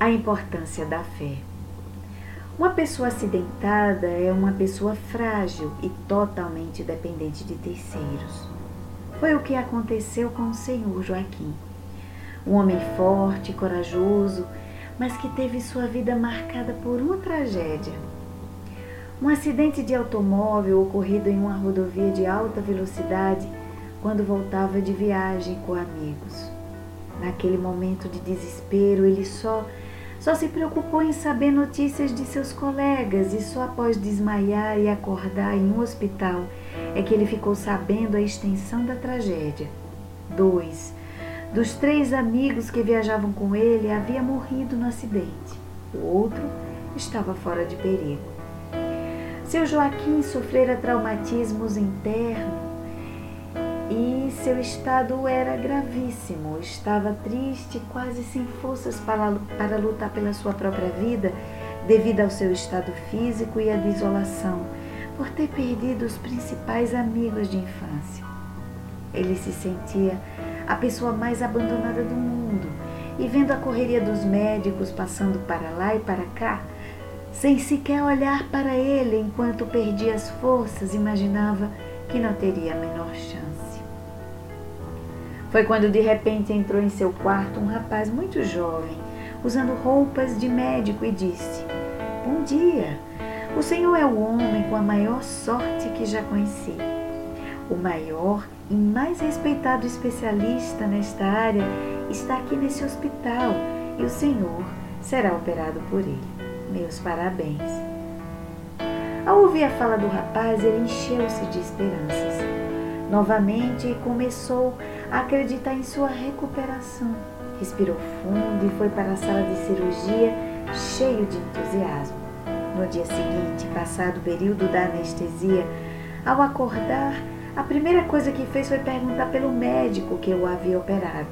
A importância da fé. Uma pessoa acidentada é uma pessoa frágil e totalmente dependente de terceiros. Foi o que aconteceu com o senhor Joaquim. Um homem forte, corajoso, mas que teve sua vida marcada por uma tragédia. Um acidente de automóvel ocorrido em uma rodovia de alta velocidade quando voltava de viagem com amigos. Naquele momento de desespero, ele só só se preocupou em saber notícias de seus colegas e só após desmaiar e acordar em um hospital é que ele ficou sabendo a extensão da tragédia. Dois dos três amigos que viajavam com ele havia morrido no acidente. O outro estava fora de perigo. Seu Joaquim sofrera traumatismos internos e seu estado era gravíssimo. Estava triste, quase sem forças para, para lutar pela sua própria vida, devido ao seu estado físico e à desolação, por ter perdido os principais amigos de infância. Ele se sentia a pessoa mais abandonada do mundo e, vendo a correria dos médicos passando para lá e para cá, sem sequer olhar para ele enquanto perdia as forças, imaginava que não teria a menor chance. Foi quando de repente entrou em seu quarto um rapaz muito jovem, usando roupas de médico, e disse: Bom dia, o senhor é o homem com a maior sorte que já conheci. O maior e mais respeitado especialista nesta área está aqui nesse hospital e o senhor será operado por ele. Meus parabéns. Ao ouvir a fala do rapaz, ele encheu-se de esperanças. Novamente começou a acreditar em sua recuperação. Respirou fundo e foi para a sala de cirurgia cheio de entusiasmo. No dia seguinte, passado o período da anestesia, ao acordar, a primeira coisa que fez foi perguntar pelo médico que o havia operado,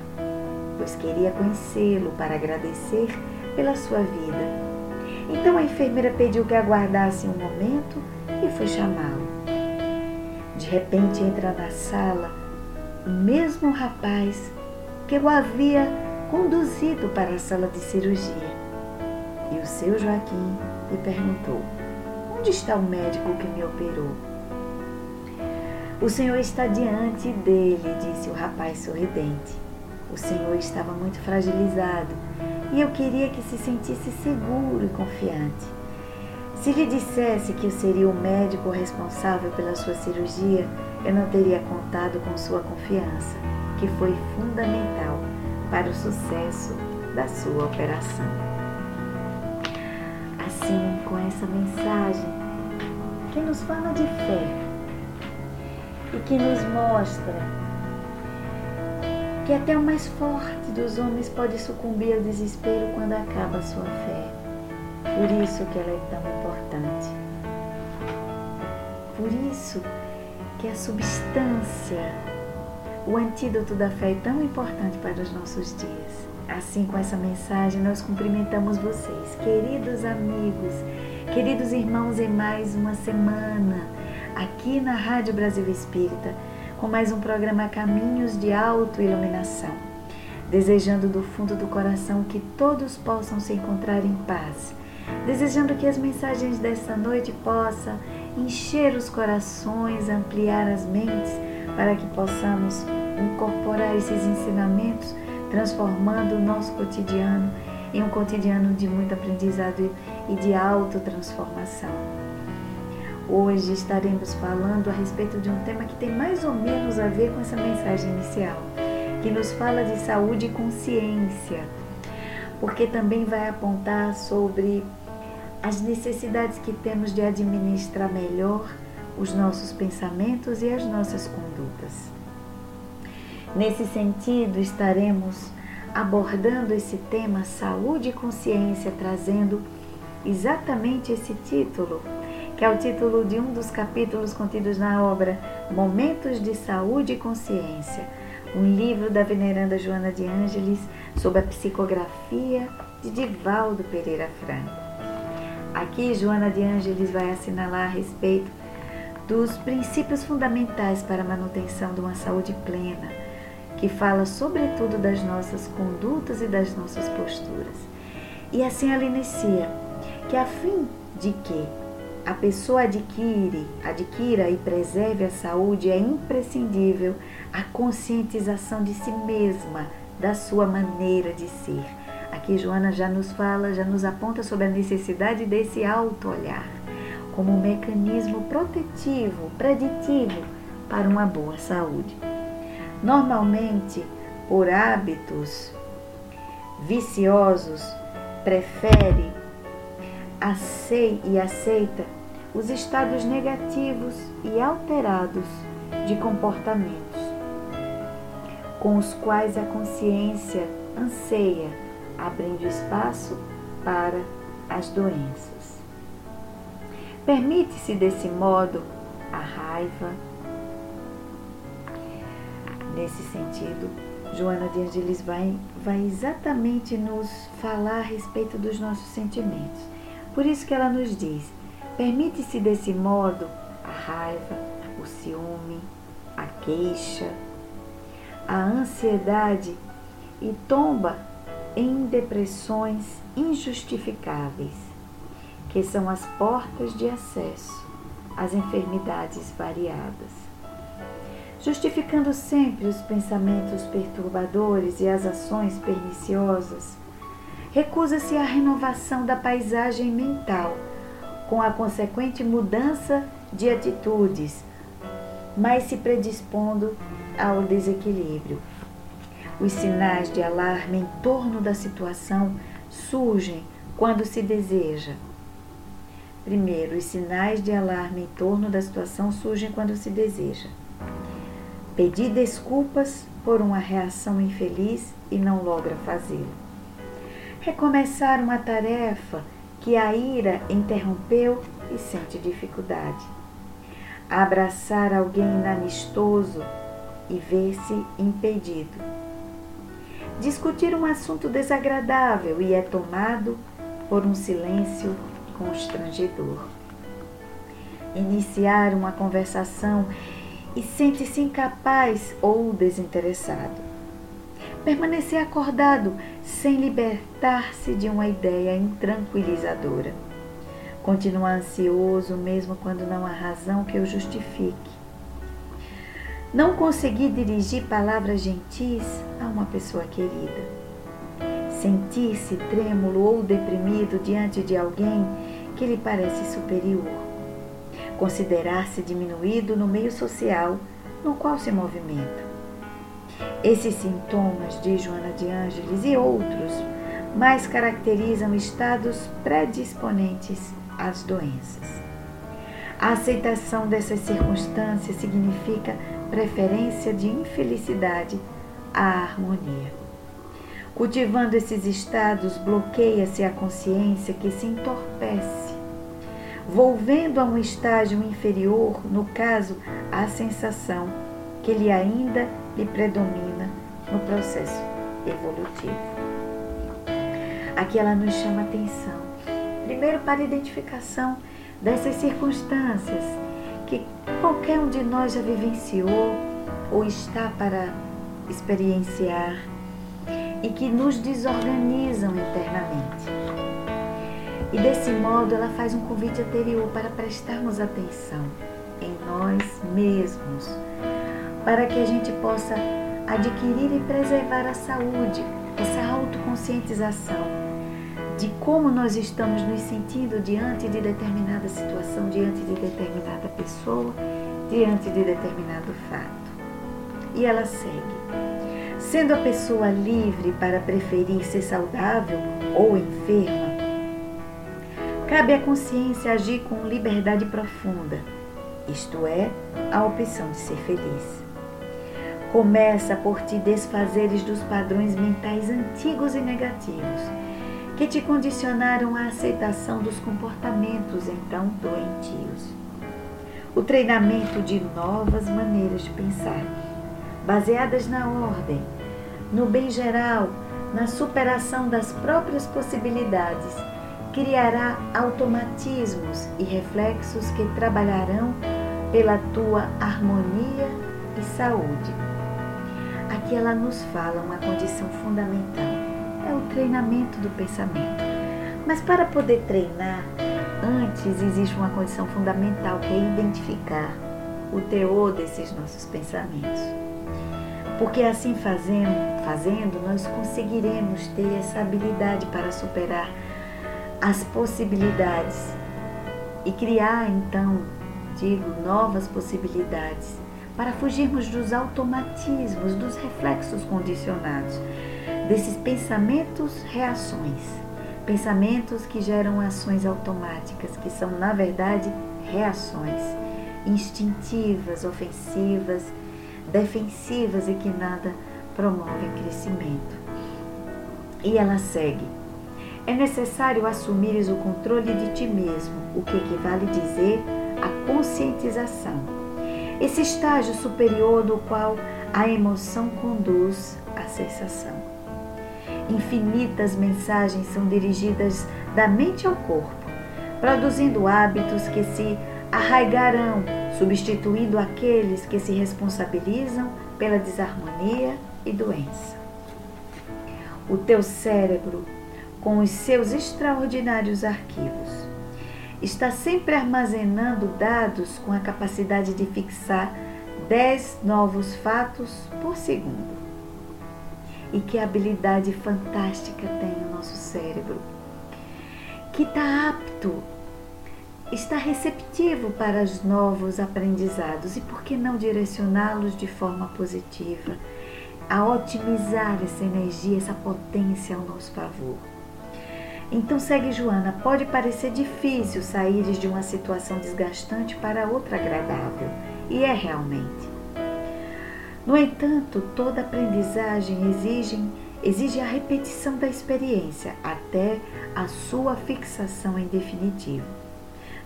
pois queria conhecê-lo para agradecer pela sua vida. Então a enfermeira pediu que aguardasse um momento e foi chamá-lo. De repente entra na sala o mesmo rapaz que o havia conduzido para a sala de cirurgia. E o seu Joaquim lhe perguntou: Onde está o médico que me operou? O senhor está diante dele, disse o rapaz sorridente. O senhor estava muito fragilizado e eu queria que se sentisse seguro e confiante. Se lhe dissesse que eu seria o médico responsável pela sua cirurgia, eu não teria contado com sua confiança, que foi fundamental para o sucesso da sua operação. Assim, com essa mensagem que nos fala de fé e que nos mostra que até o mais forte dos homens pode sucumbir ao desespero quando acaba a sua fé. Por isso que ela é tão importante. Por isso que a substância, o antídoto da fé é tão importante para os nossos dias. Assim, com essa mensagem, nós cumprimentamos vocês, queridos amigos, queridos irmãos, em mais uma semana aqui na Rádio Brasil Espírita, com mais um programa Caminhos de Autoiluminação. Desejando do fundo do coração que todos possam se encontrar em paz desejando que as mensagens desta noite possam encher os corações, ampliar as mentes, para que possamos incorporar esses ensinamentos, transformando o nosso cotidiano em um cotidiano de muito aprendizado e de autotransformação. Hoje estaremos falando a respeito de um tema que tem mais ou menos a ver com essa mensagem inicial, que nos fala de saúde e consciência porque também vai apontar sobre as necessidades que temos de administrar melhor os nossos pensamentos e as nossas condutas. Nesse sentido, estaremos abordando esse tema saúde e consciência, trazendo exatamente esse título, que é o título de um dos capítulos contidos na obra Momentos de Saúde e Consciência, um livro da veneranda Joana de Ângeles sob a psicografia de Divaldo Pereira Franco. Aqui, Joana de Ângeles vai assinalar a respeito dos princípios fundamentais para a manutenção de uma saúde plena, que fala sobretudo das nossas condutas e das nossas posturas. E assim ela inicia que a fim de que a pessoa adquire, adquira e preserve a saúde, é imprescindível a conscientização de si mesma, da sua maneira de ser. Aqui Joana já nos fala, já nos aponta sobre a necessidade desse auto-olhar como um mecanismo protetivo, preditivo para uma boa saúde. Normalmente, por hábitos viciosos, prefere e aceita os estados negativos e alterados de comportamentos, com os quais a consciência anseia, abrindo espaço para as doenças. Permite-se desse modo a raiva. Nesse sentido, Joana de Angelis vai, vai exatamente nos falar a respeito dos nossos sentimentos. Por isso que ela nos diz: permite-se desse modo a raiva, o ciúme, a queixa, a ansiedade e tomba em depressões injustificáveis, que são as portas de acesso às enfermidades variadas justificando sempre os pensamentos perturbadores e as ações perniciosas, recusa-se à renovação da paisagem mental, com a consequente mudança de atitudes, mas se predispondo ao desequilíbrio. Os sinais de alarme em torno da situação surgem quando se deseja. Primeiro, os sinais de alarme em torno da situação surgem quando se deseja Pedir desculpas por uma reação infeliz e não logra fazê-lo. Recomeçar uma tarefa que a ira interrompeu e sente dificuldade. Abraçar alguém inamistoso e ver-se impedido. Discutir um assunto desagradável e é tomado por um silêncio constrangedor. Iniciar uma conversação e sente-se incapaz ou desinteressado. Permanecer acordado sem libertar-se de uma ideia intranquilizadora. Continuar ansioso mesmo quando não há razão que o justifique. Não conseguir dirigir palavras gentis a uma pessoa querida. Sentir-se trêmulo ou deprimido diante de alguém que lhe parece superior considerar-se diminuído no meio social no qual se movimenta. Esses sintomas de Joana de Ângeles e outros mais caracterizam estados predisponentes às doenças. A aceitação dessas circunstâncias significa preferência de infelicidade à harmonia. Cultivando esses estados, bloqueia-se a consciência que se entorpece volvendo a um estágio inferior, no caso, a sensação que ele ainda lhe predomina no processo evolutivo. Aqui ela nos chama atenção, primeiro para a identificação dessas circunstâncias qualquer um de nós já vivenciou ou está para experienciar e que nos desorganizam internamente. E desse modo ela faz um convite anterior para prestarmos atenção em nós mesmos, para que a gente possa adquirir e preservar a saúde, essa autoconscientização de como nós estamos nos sentindo diante de determinada situação, diante de determinada pessoa, diante de determinado fato. E ela segue. Sendo a pessoa livre para preferir ser saudável ou enferma, cabe à consciência agir com liberdade profunda, isto é, a opção de ser feliz. Começa por te desfazeres dos padrões mentais antigos e negativos que te condicionaram à aceitação dos comportamentos então doentios. O treinamento de novas maneiras de pensar, baseadas na ordem, no bem geral, na superação das próprias possibilidades criará automatismos e reflexos que trabalharão pela tua harmonia e saúde. Aqui ela nos fala uma condição fundamental: treinamento do pensamento. Mas para poder treinar, antes existe uma condição fundamental que é identificar o teor desses nossos pensamentos. Porque assim fazendo, fazendo, nós conseguiremos ter essa habilidade para superar as possibilidades e criar então, digo, novas possibilidades para fugirmos dos automatismos, dos reflexos condicionados, desses pensamentos reações, pensamentos que geram ações automáticas, que são na verdade reações instintivas, ofensivas, defensivas e que nada promovem crescimento. E ela segue. É necessário assumires o controle de ti mesmo, o que equivale dizer a conscientização. Esse estágio superior do qual a emoção conduz à sensação. Infinitas mensagens são dirigidas da mente ao corpo, produzindo hábitos que se arraigarão, substituindo aqueles que se responsabilizam pela desarmonia e doença. O teu cérebro, com os seus extraordinários arquivos, está sempre armazenando dados com a capacidade de fixar 10 novos fatos por segundo. E que habilidade fantástica tem o nosso cérebro, que está apto está receptivo para os novos aprendizados e por que não direcioná-los de forma positiva, a otimizar essa energia, essa potência ao nosso favor. Então segue Joana, pode parecer difícil sair de uma situação desgastante para outra agradável, e é realmente. No entanto, toda aprendizagem exige, exige a repetição da experiência até a sua fixação em definitivo.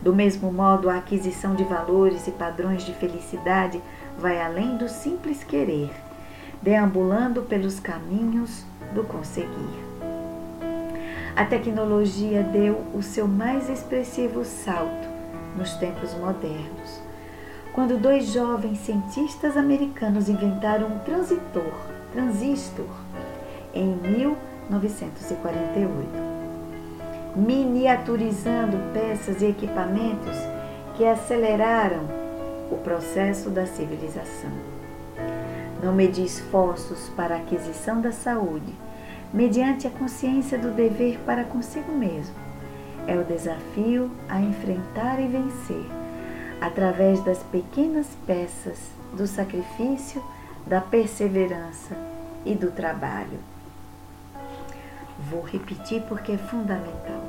Do mesmo modo, a aquisição de valores e padrões de felicidade vai além do simples querer, deambulando pelos caminhos do conseguir. A tecnologia deu o seu mais expressivo salto nos tempos modernos, quando dois jovens cientistas americanos inventaram um transitor, transistor, em 1948 miniaturizando peças e equipamentos que aceleraram o processo da civilização. Não medir esforços para a aquisição da saúde, mediante a consciência do dever para consigo mesmo. É o desafio a enfrentar e vencer, através das pequenas peças do sacrifício, da perseverança e do trabalho. Vou repetir porque é fundamental.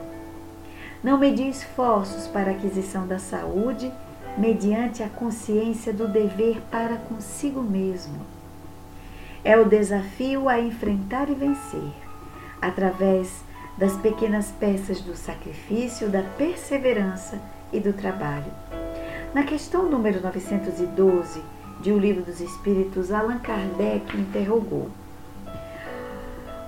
Não medir esforços para a aquisição da saúde mediante a consciência do dever para consigo mesmo. É o desafio a enfrentar e vencer, através das pequenas peças do sacrifício, da perseverança e do trabalho. Na questão número 912 de O Livro dos Espíritos, Allan Kardec interrogou: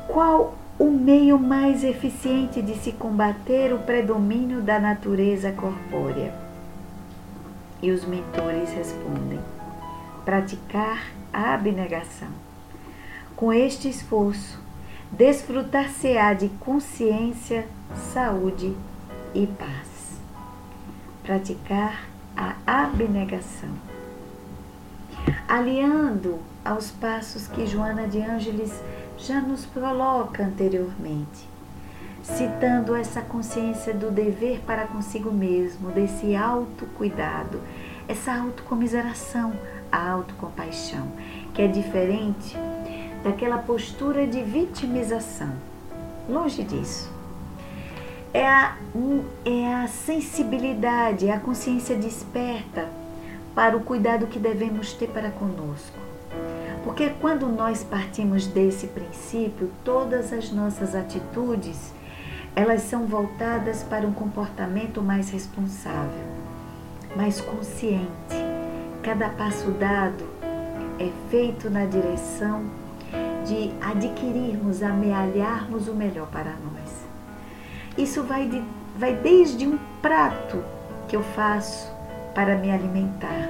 Qual o meio mais eficiente de se combater o predomínio da natureza corpórea? E os mentores respondem: praticar a abnegação. Com este esforço, desfrutar-se-á de consciência, saúde e paz. Praticar a abnegação. Aliando aos passos que Joana de Ângeles já nos coloca anteriormente, citando essa consciência do dever para consigo mesmo, desse autocuidado, essa autocomiseração, a autocompaixão, que é diferente daquela postura de vitimização. Longe disso. É a, é a sensibilidade, é a consciência desperta para o cuidado que devemos ter para conosco porque quando nós partimos desse princípio, todas as nossas atitudes, elas são voltadas para um comportamento mais responsável, mais consciente. Cada passo dado é feito na direção de adquirirmos, amealharmos o melhor para nós. Isso vai, de, vai desde um prato que eu faço para me alimentar,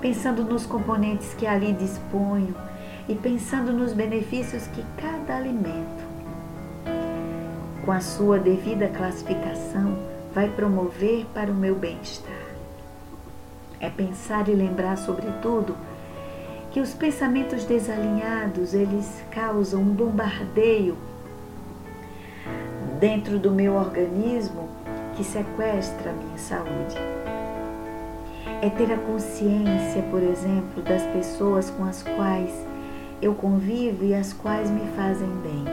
pensando nos componentes que ali disponho e pensando nos benefícios que cada alimento com a sua devida classificação, vai promover para o meu bem-estar. É pensar e lembrar, sobretudo, que os pensamentos desalinhados, eles causam um bombardeio dentro do meu organismo que sequestra a minha saúde. É ter a consciência, por exemplo, das pessoas com as quais eu convivo e as quais me fazem bem.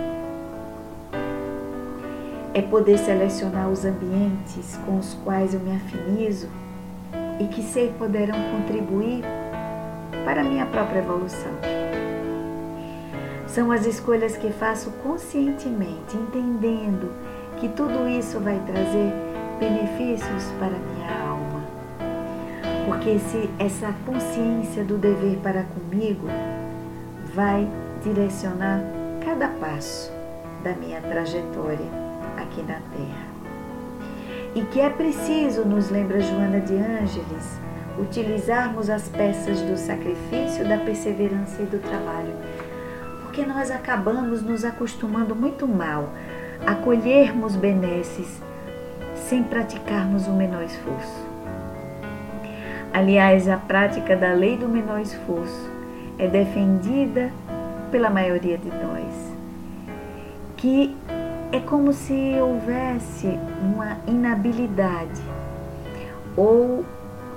É poder selecionar os ambientes com os quais eu me afinizo e que sei poderão contribuir para a minha própria evolução. São as escolhas que faço conscientemente, entendendo que tudo isso vai trazer benefícios para minha alma. Porque se essa consciência do dever para comigo vai direcionar cada passo da minha trajetória aqui na Terra. E que é preciso, nos lembra Joana de Ângeles, utilizarmos as peças do sacrifício, da perseverança e do trabalho porque nós acabamos nos acostumando muito mal a colhermos benesses sem praticarmos o menor esforço. Aliás, a prática da lei do menor esforço é defendida pela maioria de nós, que é como se houvesse uma inabilidade ou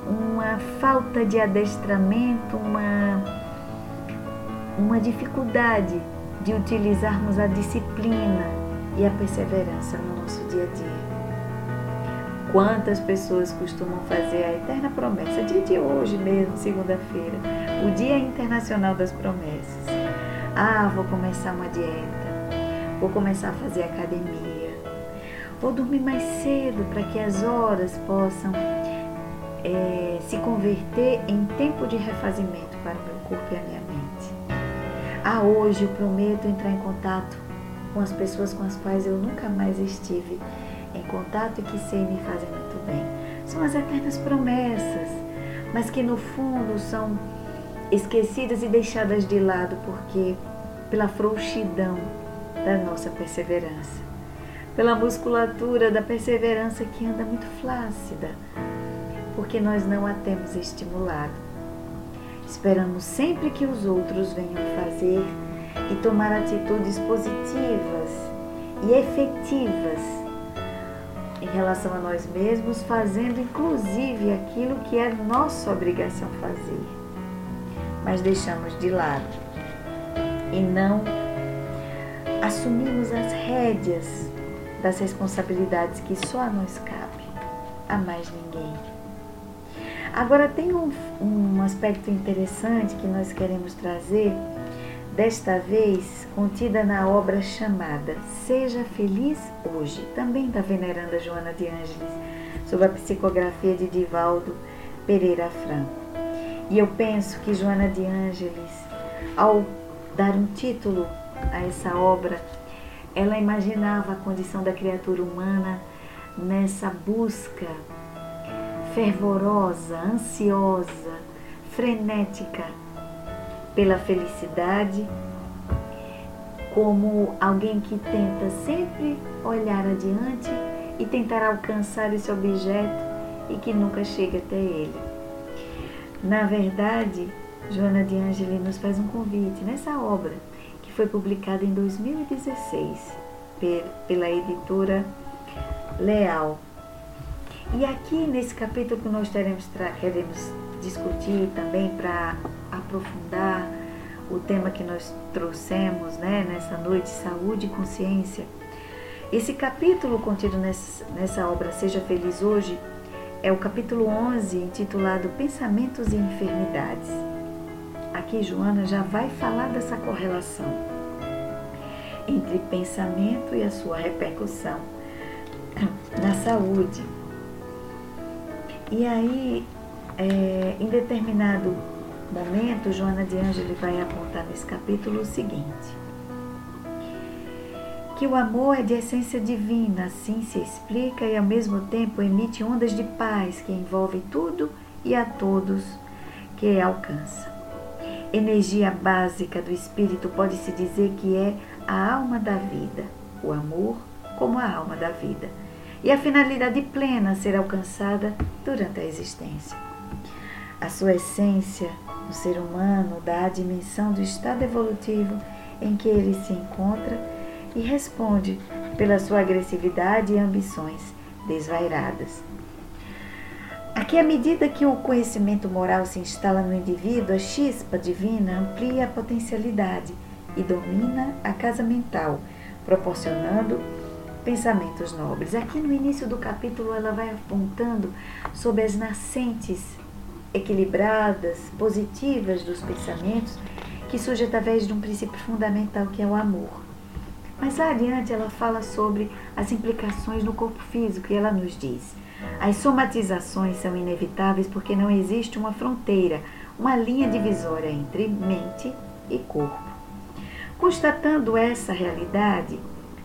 uma falta de adestramento, uma uma dificuldade de utilizarmos a disciplina e a perseverança no nosso dia a dia. Quantas pessoas costumam fazer a eterna promessa, dia de hoje mesmo, segunda-feira, o Dia Internacional das Promessas. Ah, vou começar uma dieta, vou começar a fazer academia, vou dormir mais cedo para que as horas possam é, se converter em tempo de refazimento para o meu corpo e a minha. Ah, hoje eu prometo entrar em contato com as pessoas com as quais eu nunca mais estive em contato e que sei me fazer muito bem. São as eternas promessas, mas que no fundo são esquecidas e deixadas de lado porque pela frouxidão da nossa perseverança, pela musculatura da perseverança que anda muito flácida, porque nós não a temos estimulado. Esperamos sempre que os outros venham fazer e tomar atitudes positivas e efetivas em relação a nós mesmos, fazendo inclusive aquilo que é nossa obrigação fazer. Mas deixamos de lado e não assumimos as rédeas das responsabilidades que só a nós cabe, a mais ninguém. Agora, tem um, um aspecto interessante que nós queremos trazer, desta vez contida na obra chamada Seja Feliz Hoje, também da veneranda Joana de Ângeles, sob a psicografia de Divaldo Pereira Franco. E eu penso que Joana de Ângeles, ao dar um título a essa obra, ela imaginava a condição da criatura humana nessa busca fervorosa, ansiosa, frenética pela felicidade, como alguém que tenta sempre olhar adiante e tentar alcançar esse objeto e que nunca chega até ele. Na verdade, Joana de Angeli nos faz um convite nessa obra, que foi publicada em 2016 pela editora Leal. E aqui nesse capítulo que nós teremos, queremos discutir também para aprofundar o tema que nós trouxemos né, nessa noite, saúde e consciência. Esse capítulo contido nessa, nessa obra Seja Feliz Hoje é o capítulo 11, intitulado Pensamentos e Enfermidades. Aqui Joana já vai falar dessa correlação entre pensamento e a sua repercussão na saúde. E aí, é, em determinado momento, Joana de Ângelo vai apontar nesse capítulo o seguinte: que o amor é de essência divina, assim se explica e ao mesmo tempo emite ondas de paz que envolvem tudo e a todos que alcança. Energia básica do espírito pode-se dizer que é a alma da vida. O amor como a alma da vida, e a finalidade plena ser alcançada durante a existência. A sua essência, o ser humano, dá a dimensão do estado evolutivo em que ele se encontra e responde pela sua agressividade e ambições desvairadas. Aqui, à medida que o conhecimento moral se instala no indivíduo, a chispa divina amplia a potencialidade e domina a casa mental, proporcionando pensamentos nobres. Aqui no início do capítulo, ela vai apontando sobre as nascentes equilibradas, positivas dos pensamentos que surge através de um princípio fundamental que é o amor. Mas lá adiante ela fala sobre as implicações no corpo físico e ela nos diz: as somatizações são inevitáveis porque não existe uma fronteira, uma linha divisória entre mente e corpo. Constatando essa realidade,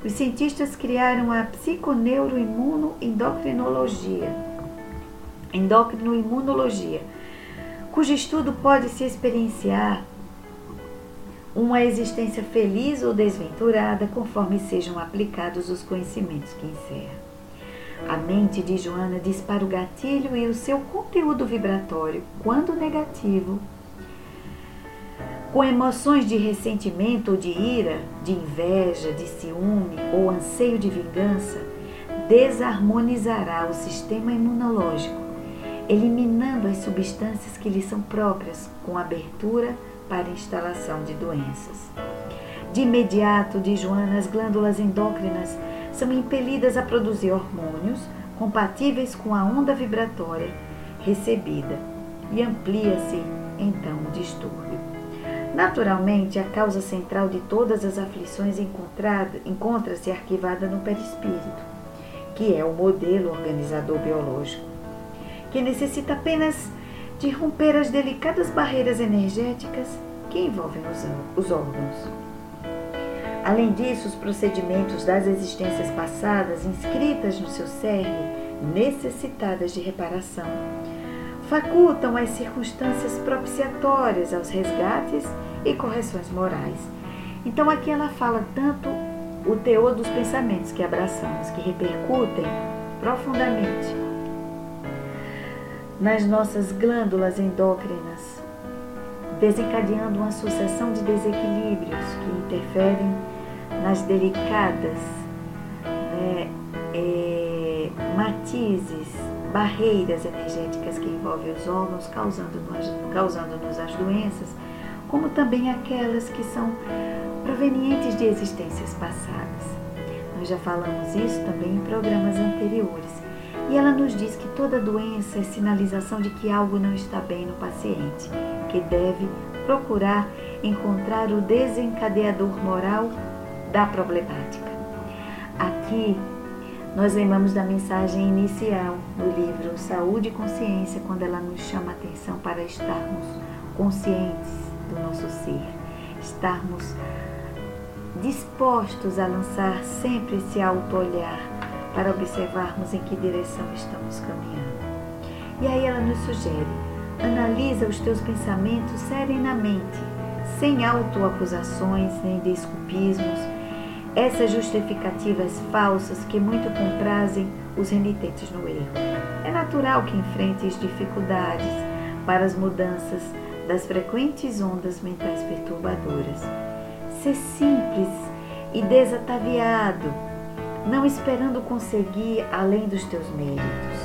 os cientistas criaram a psiconeuroimunoendocrinologia, endocrinoimunologia, cujo estudo pode se experienciar uma existência feliz ou desventurada conforme sejam aplicados os conhecimentos que encerra. A mente de Joana dispara o gatilho e o seu conteúdo vibratório, quando negativo, com emoções de ressentimento ou de ira, de inveja, de ciúme ou anseio de vingança, desarmonizará o sistema imunológico, eliminando as substâncias que lhe são próprias, com abertura para instalação de doenças. De imediato, de Joana, as glândulas endócrinas são impelidas a produzir hormônios compatíveis com a onda vibratória recebida e amplia-se então o distúrbio. Naturalmente, a causa central de todas as aflições encontra-se arquivada no perispírito, que é o modelo organizador biológico, que necessita apenas de romper as delicadas barreiras energéticas que envolvem os órgãos. Além disso, os procedimentos das existências passadas inscritas no seu cerne, necessitadas de reparação, facultam as circunstâncias propiciatórias aos resgates e correções morais. Então aqui ela fala tanto o teor dos pensamentos que abraçamos, que repercutem profundamente nas nossas glândulas endócrinas, desencadeando uma sucessão de desequilíbrios que interferem nas delicadas né, é, matizes, barreiras energéticas que envolvem os órgãos, causando-nos causando as doenças, como também aquelas que são provenientes de existências passadas. Nós já falamos isso também em programas anteriores. E ela nos diz que toda doença é sinalização de que algo não está bem no paciente, que deve procurar encontrar o desencadeador moral da problemática. Aqui nós lembramos da mensagem inicial do livro Saúde e Consciência, quando ela nos chama a atenção para estarmos conscientes do nosso ser, estarmos dispostos a lançar sempre esse auto-olhar para observarmos em que direção estamos caminhando. E aí ela nos sugere: analisa os teus pensamentos serenamente, sem autoacusações nem desculpismos, essas justificativas falsas que muito comprazem os renitentes no erro. É natural que enfrentes dificuldades para as mudanças das frequentes ondas mentais perturbadoras. Ser simples e desataviado não esperando conseguir além dos teus méritos.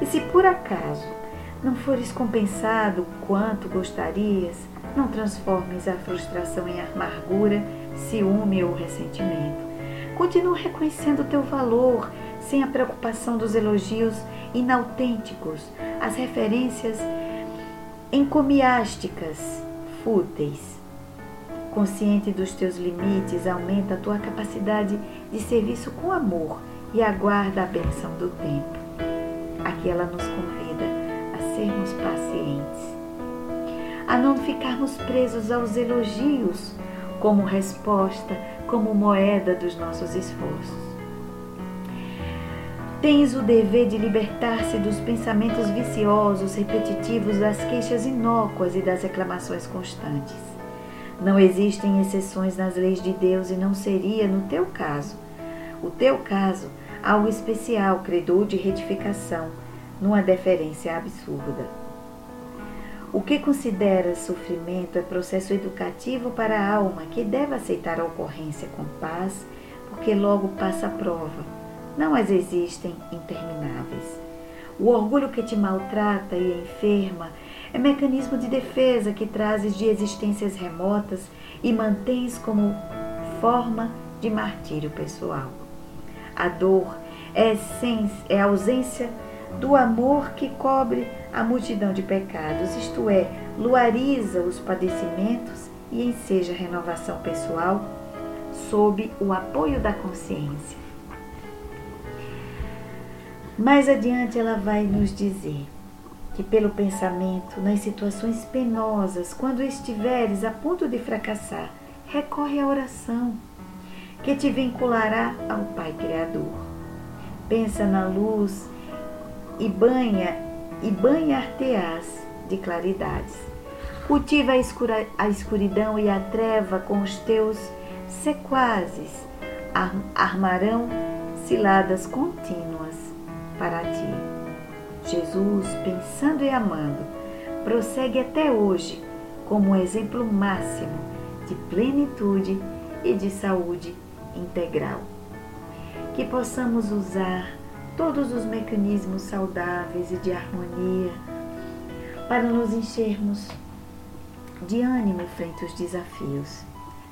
E se por acaso não fores compensado quanto gostarias, não transformes a frustração em amargura, ciúme ou ressentimento. Continua reconhecendo o teu valor, sem a preocupação dos elogios inautênticos, as referências encomiásticas, fúteis. Consciente dos teus limites, aumenta a tua capacidade de serviço com amor e aguarda a benção do tempo. Aqui ela nos convida a sermos pacientes, a não ficarmos presos aos elogios como resposta, como moeda dos nossos esforços. Tens o dever de libertar-se dos pensamentos viciosos, repetitivos, das queixas inócuas e das reclamações constantes. Não existem exceções nas leis de Deus e não seria no teu caso. o teu caso, algo especial, credor de retificação, numa deferência absurda. O que considera sofrimento é processo educativo para a alma que deve aceitar a ocorrência com paz, porque logo passa a prova. Não as existem intermináveis. O orgulho que te maltrata e enferma é mecanismo de defesa que trazes de existências remotas e mantens como forma de martírio pessoal. A dor é, essência, é ausência do amor que cobre a multidão de pecados, isto é, luariza os padecimentos e enseja renovação pessoal sob o apoio da consciência. Mais adiante ela vai nos dizer que pelo pensamento, nas situações penosas, quando estiveres a ponto de fracassar, recorre à oração, que te vinculará ao Pai Criador. Pensa na luz e banha e banhar-te-ás de claridades. Cultiva a, escura, a escuridão e a treva com os teus sequazes, armarão ciladas contínuas para ti. Jesus, pensando e amando, prossegue até hoje como um exemplo máximo de plenitude e de saúde integral. Que possamos usar todos os mecanismos saudáveis e de harmonia para nos enchermos de ânimo frente aos desafios.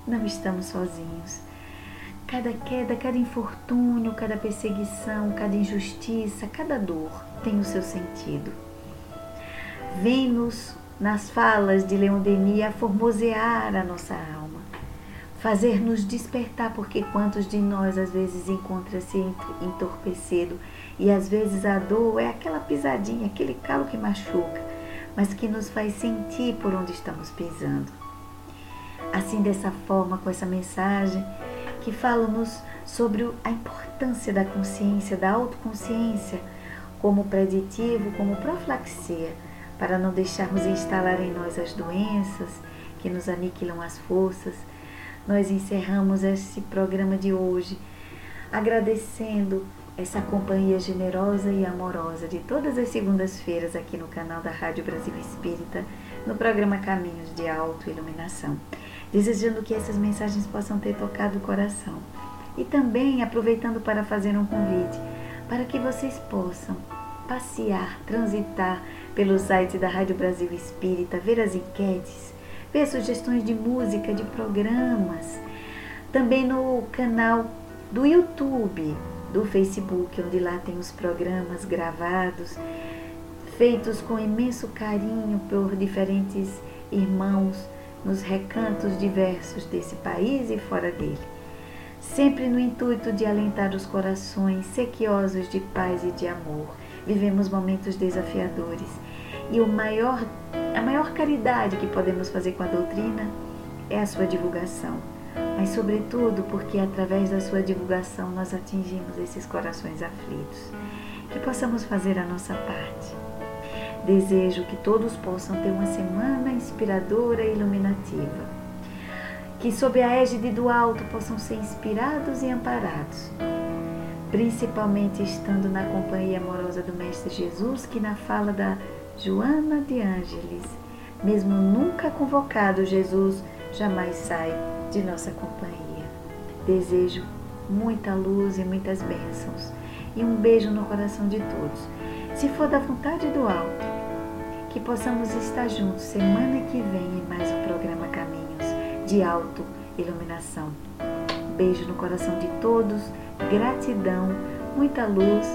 Não estamos sozinhos. Cada queda, cada infortúnio, cada perseguição, cada injustiça, cada dor tem o seu sentido. Vem-nos nas falas de Leon Denis a formosear a nossa alma, fazer-nos despertar, porque quantos de nós às vezes encontra-se entorpecido e às vezes a dor é aquela pisadinha, aquele calo que machuca, mas que nos faz sentir por onde estamos pisando. Assim, dessa forma, com essa mensagem, que fala-nos sobre a importância da consciência, da autoconsciência, como preditivo, como profilaxia, para não deixarmos instalar em nós as doenças que nos aniquilam as forças. Nós encerramos esse programa de hoje agradecendo essa companhia generosa e amorosa de todas as segundas-feiras aqui no canal da Rádio Brasil Espírita, no programa Caminhos de Autoiluminação desejando que essas mensagens possam ter tocado o coração. E também aproveitando para fazer um convite para que vocês possam passear, transitar pelo site da Rádio Brasil Espírita, ver as enquetes, ver sugestões de música, de programas. Também no canal do YouTube, do Facebook, onde lá tem os programas gravados, feitos com imenso carinho por diferentes irmãos nos recantos diversos desse país e fora dele, sempre no intuito de alentar os corações sequiosos de paz e de amor. Vivemos momentos desafiadores e o maior, a maior caridade que podemos fazer com a doutrina é a sua divulgação, mas sobretudo porque através da sua divulgação nós atingimos esses corações aflitos. Que possamos fazer a nossa parte Desejo que todos possam ter uma semana inspiradora e iluminativa. Que, sob a égide do alto, possam ser inspirados e amparados. Principalmente estando na companhia amorosa do Mestre Jesus, que, na fala da Joana de Ângeles, mesmo nunca convocado, Jesus jamais sai de nossa companhia. Desejo muita luz e muitas bênçãos e um beijo no coração de todos. Se for da vontade do alto, que possamos estar juntos semana que vem em mais um programa Caminhos de Auto Iluminação. Beijo no coração de todos, gratidão, muita luz,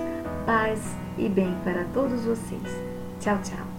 paz e bem para todos vocês. Don't.